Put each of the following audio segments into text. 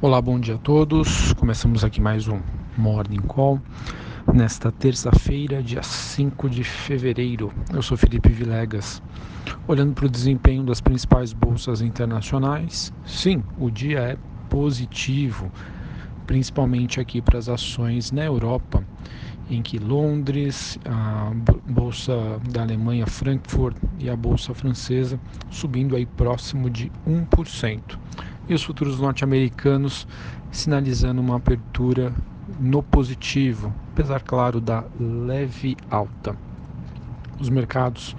Olá, bom dia a todos. Começamos aqui mais um Morning Call nesta terça-feira, dia 5 de fevereiro. Eu sou Felipe Vilegas. Olhando para o desempenho das principais bolsas internacionais, sim, o dia é positivo, principalmente aqui para as ações na Europa, em que Londres, a bolsa da Alemanha Frankfurt e a bolsa francesa subindo aí próximo de 1% e os futuros norte-americanos sinalizando uma abertura no positivo, apesar, claro, da leve alta. Os mercados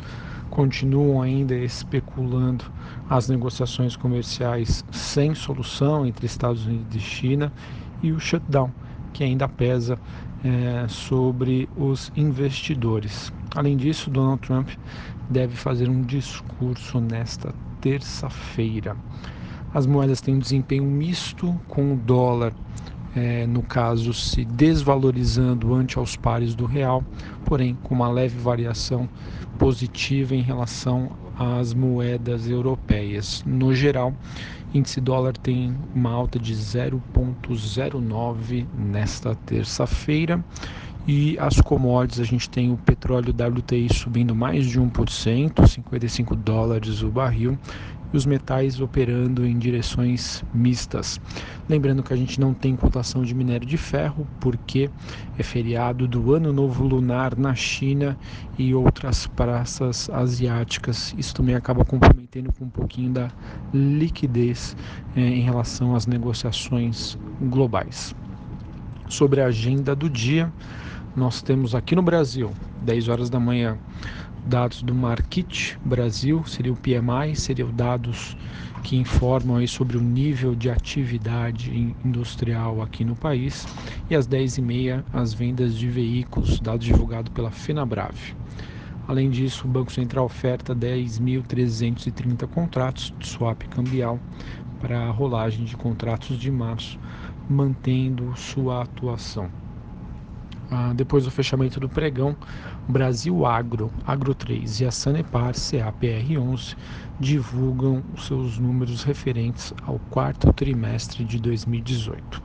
continuam ainda especulando as negociações comerciais sem solução entre Estados Unidos e China e o shutdown, que ainda pesa é, sobre os investidores. Além disso, Donald Trump deve fazer um discurso nesta terça-feira. As moedas têm um desempenho misto com o dólar, é, no caso, se desvalorizando ante aos pares do real, porém com uma leve variação positiva em relação às moedas europeias. No geral, índice dólar tem uma alta de 0,09 nesta terça-feira. E as commodities, a gente tem o petróleo WTI subindo mais de 1%, 55 dólares o barril, e os metais operando em direções mistas. Lembrando que a gente não tem cotação de minério de ferro, porque é feriado do Ano Novo Lunar na China e outras praças asiáticas. Isso também acaba comprometendo com um pouquinho da liquidez eh, em relação às negociações globais. Sobre a agenda do dia, nós temos aqui no Brasil, 10 horas da manhã, dados do Market Brasil, seria o PMI, seriam dados que informam aí sobre o nível de atividade industrial aqui no país, e às 10h30 as vendas de veículos, dados divulgados pela FenaBrave. Além disso, o Banco Central oferta 10.330 contratos de swap cambial para a rolagem de contratos de março, mantendo sua atuação. Ah, depois do fechamento do pregão, Brasil Agro, Agro 3 e a Sanepar, CAPR11, divulgam os seus números referentes ao quarto trimestre de 2018.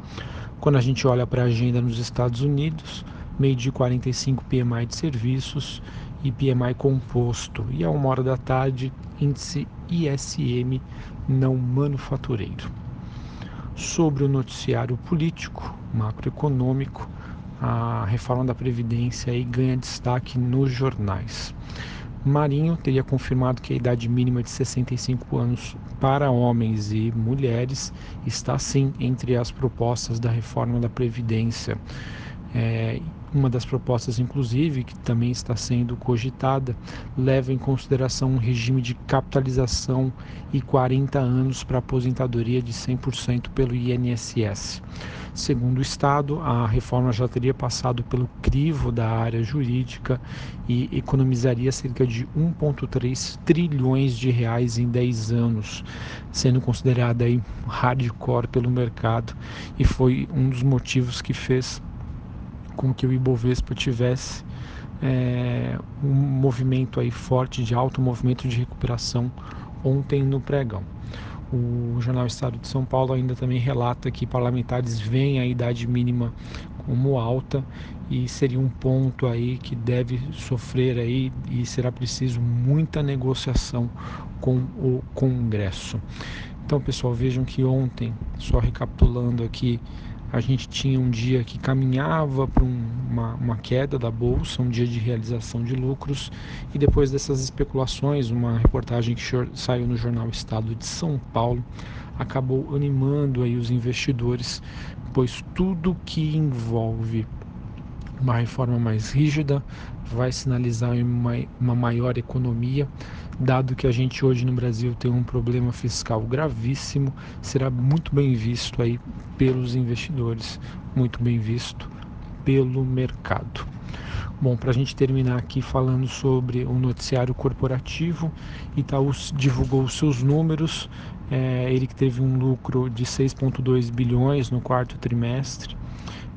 Quando a gente olha para a agenda nos Estados Unidos, meio de 45 PMI de serviços e PMI composto, e a uma hora da tarde, índice ISM não manufatureiro. Sobre o noticiário político, macroeconômico, a reforma da Previdência aí ganha destaque nos jornais. Marinho teria confirmado que a idade mínima de 65 anos para homens e mulheres está sim entre as propostas da reforma da Previdência. É, uma das propostas, inclusive, que também está sendo cogitada, leva em consideração um regime de capitalização e 40 anos para aposentadoria de 100% pelo INSS. Segundo o Estado, a reforma já teria passado pelo crivo da área jurídica e economizaria cerca de 1,3 trilhões de reais em 10 anos, sendo considerada aí hardcore pelo mercado e foi um dos motivos que fez com que o Ibovespa tivesse é, um movimento aí forte de alto movimento de recuperação ontem no pregão. O jornal Estado de São Paulo ainda também relata que parlamentares veem a idade mínima como alta e seria um ponto aí que deve sofrer aí e será preciso muita negociação com o Congresso. Então, pessoal, vejam que ontem, só recapitulando aqui, a gente tinha um dia que caminhava para um, uma, uma, queda da bolsa, um dia de realização de lucros, e depois dessas especulações, uma reportagem que saiu no jornal Estado de São Paulo acabou animando aí os investidores, pois tudo que envolve uma reforma mais rígida vai sinalizar uma, uma maior economia dado que a gente hoje no Brasil tem um problema fiscal gravíssimo, será muito bem visto aí pelos investidores, muito bem visto pelo mercado. Bom, para a gente terminar aqui falando sobre o noticiário corporativo, Itaú divulgou seus números, é, ele que teve um lucro de 6,2 bilhões no quarto trimestre,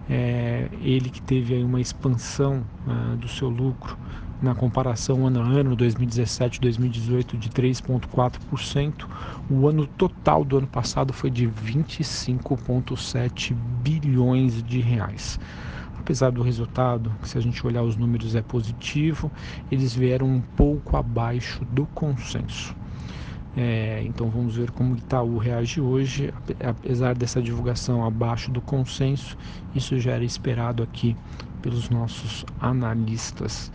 é, ele que teve aí uma expansão uh, do seu lucro na comparação ano a ano, 2017 2018, de 3,4%. O ano total do ano passado foi de 25,7 bilhões de reais. Apesar do resultado, se a gente olhar os números é positivo, eles vieram um pouco abaixo do consenso. É, então vamos ver como o Itaú reage hoje, apesar dessa divulgação abaixo do consenso, isso já era esperado aqui pelos nossos analistas.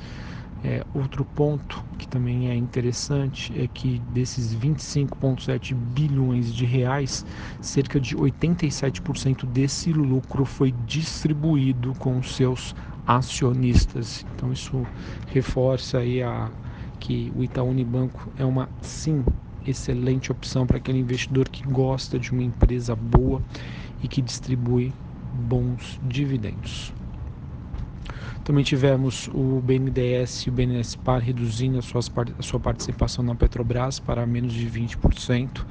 É, outro ponto que também é interessante é que desses 25,7 bilhões de reais, cerca de 87% desse lucro foi distribuído com seus acionistas. Então isso reforça aí a, que o Itaú Unibanco é uma sim excelente opção para aquele investidor que gosta de uma empresa boa e que distribui bons dividendos. Também tivemos o BNDES e o BNSPAR reduzindo a, suas, a sua participação na Petrobras para menos de 20%.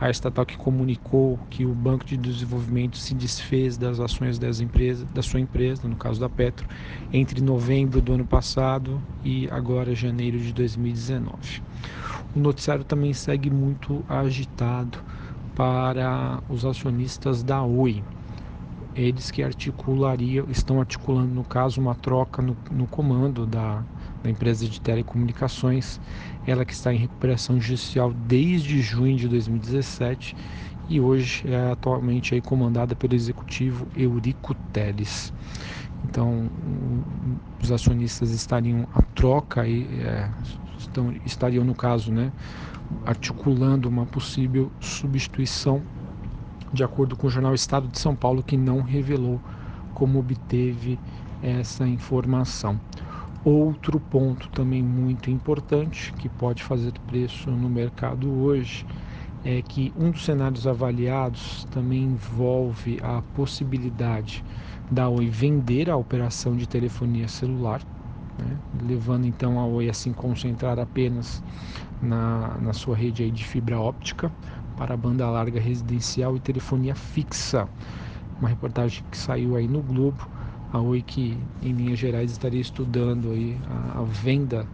A estatal que comunicou que o Banco de Desenvolvimento se desfez das ações das empresas, da sua empresa, no caso da Petro, entre novembro do ano passado e agora janeiro de 2019. O noticiário também segue muito agitado para os acionistas da Oi eles que articulariam, estão articulando no caso uma troca no, no comando da, da empresa de telecomunicações, ela que está em recuperação judicial desde junho de 2017 e hoje é atualmente aí comandada pelo executivo Eurico Teles. Então, os acionistas estariam a troca e é, estão, estariam no caso, né, articulando uma possível substituição de acordo com o jornal Estado de São Paulo, que não revelou como obteve essa informação. Outro ponto também muito importante que pode fazer preço no mercado hoje é que um dos cenários avaliados também envolve a possibilidade da Oi vender a operação de telefonia celular, né, levando então a Oi a se concentrar apenas na, na sua rede de fibra óptica, para a banda larga residencial e telefonia fixa. Uma reportagem que saiu aí no Globo, a Oi que em linhas gerais estaria estudando aí a, a venda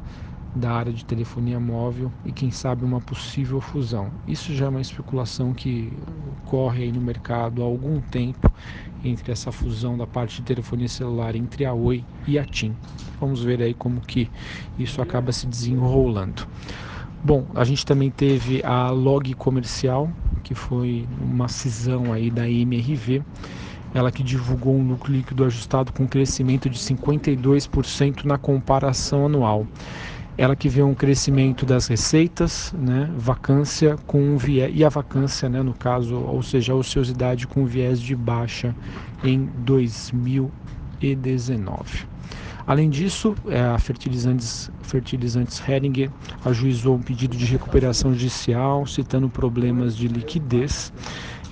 da área de telefonia móvel e quem sabe uma possível fusão. Isso já é uma especulação que ocorre aí no mercado há algum tempo entre essa fusão da parte de telefonia celular entre a Oi e a TIM. Vamos ver aí como que isso acaba se desenrolando. Bom, a gente também teve a Log Comercial, que foi uma cisão aí da MRV, ela que divulgou um lucro líquido ajustado com crescimento de 52% na comparação anual. Ela que vê um crescimento das receitas, né, vacância com viés, e a vacância, né, no caso, ou seja, a ociosidade com viés de baixa em 2019. Além disso, é, a Fertilizantes, Fertilizantes Hering ajuizou um pedido de recuperação judicial, citando problemas de liquidez.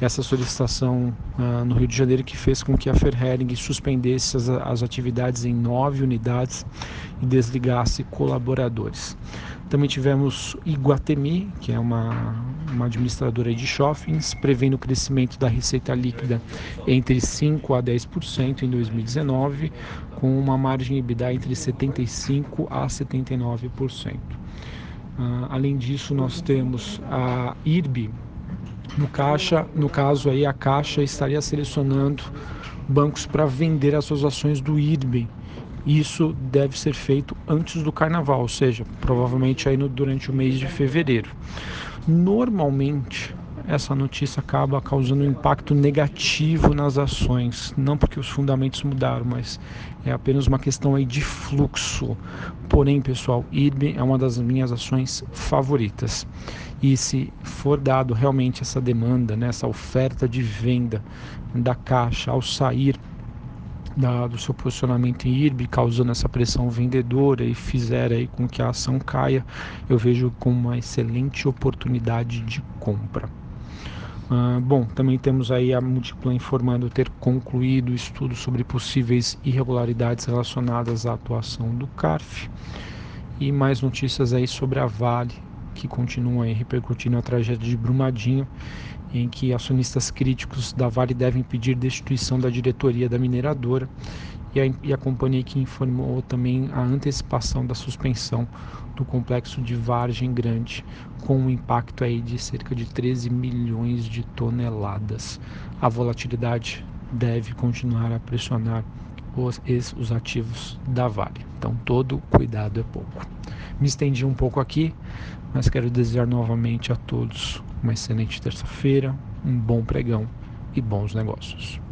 Essa solicitação uh, no Rio de Janeiro que fez com que a Ferhering suspendesse as, as atividades em nove unidades e desligasse colaboradores. Também tivemos Iguatemi, que é uma, uma administradora de shoppings, prevendo o crescimento da receita líquida entre 5% a 10% em 2019, com uma margem EBITDA entre 75% a 79%. Uh, ah, além disso, nós temos a IRB, no caixa, no caso aí a Caixa estaria selecionando bancos para vender as suas ações do IRB isso deve ser feito antes do carnaval, ou seja, provavelmente aí no, durante o mês de fevereiro. Normalmente, essa notícia acaba causando um impacto negativo nas ações, não porque os fundamentos mudaram, mas é apenas uma questão aí de fluxo. Porém, pessoal, IRB é uma das minhas ações favoritas. E se for dado realmente essa demanda, né, essa oferta de venda da caixa ao sair da, do seu posicionamento em IRB, causando essa pressão vendedora e fizer aí com que a ação caia, eu vejo como uma excelente oportunidade de compra. Uh, bom, também temos aí a Multiplan informando ter concluído o estudo sobre possíveis irregularidades relacionadas à atuação do CARF. E mais notícias aí sobre a Vale, que continua aí repercutindo a tragédia de Brumadinho em que acionistas críticos da Vale devem pedir destituição da diretoria da mineradora e a, e a companhia que informou também a antecipação da suspensão do complexo de Vargem Grande, com um impacto aí de cerca de 13 milhões de toneladas. A volatilidade deve continuar a pressionar os, os ativos da Vale. Então, todo cuidado é pouco. Me estendi um pouco aqui, mas quero desejar novamente a todos uma excelente terça-feira, um bom pregão e bons negócios.